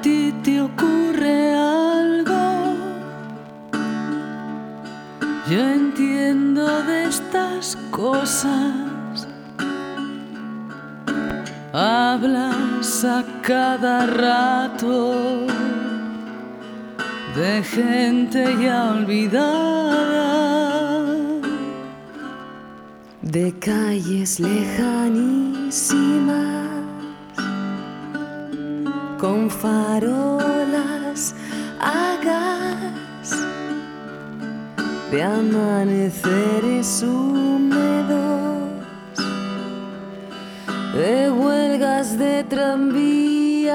ti te ocurre algo. Yo entiendo de estas cosas. Hablas a cada rato de gente ya olvidada, de calles lejanísimas, con farolas a gas, de amaneceres húmedos, de huelgas de tranvías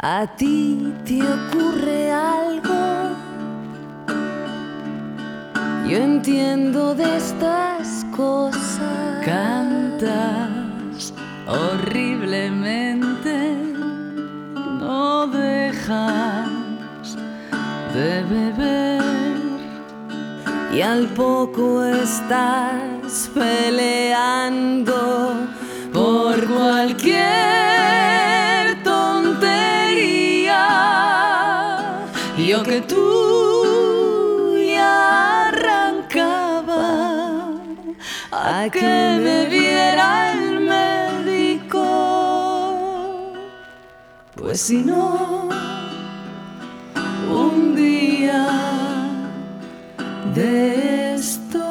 ¿A ti te ocurre algo? Yo entiendo de estas cosas. Cantas horriblemente, no dejas de beber. Y al poco estás peleando por cualquier yo que tú ya arrancaba a que me viera el pues si no, un día de estos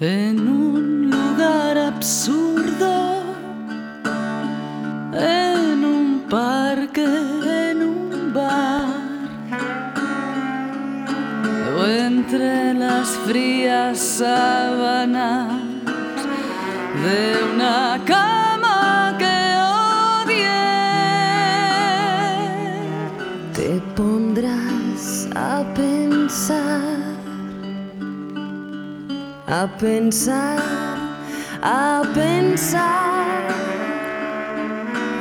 en un lugar absurdo parque en un bar o entre las frías sábanas de una cama que odié. Te pondrás a pensar, a pensar, a pensar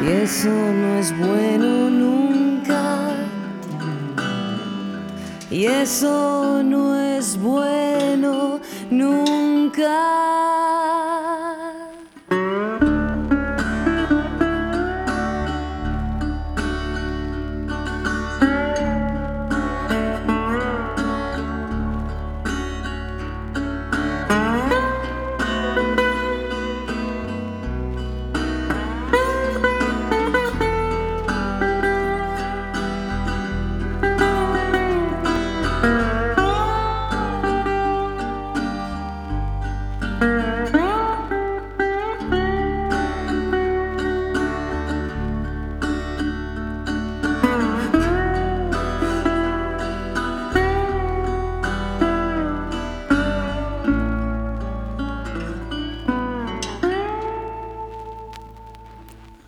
y eso no es bueno nunca. Y eso no es bueno nunca.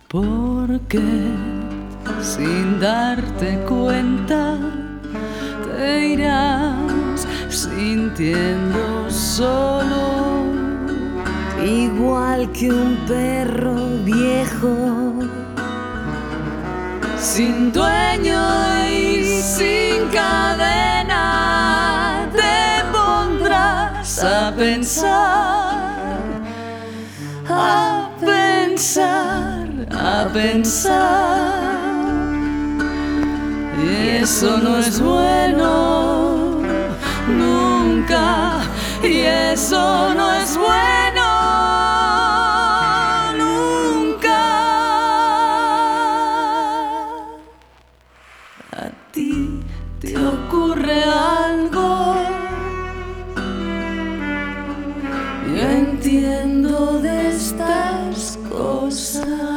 Porque sin darte cuenta te irás sintiendo solo, igual que un perro viejo, sin dueño y sin cadena, te pondrás a pensar, a pensar a pensar. Y eso no es bueno, nunca. Y eso no es bueno, nunca. A ti te ocurre algo. Yo entiendo de estas cosas.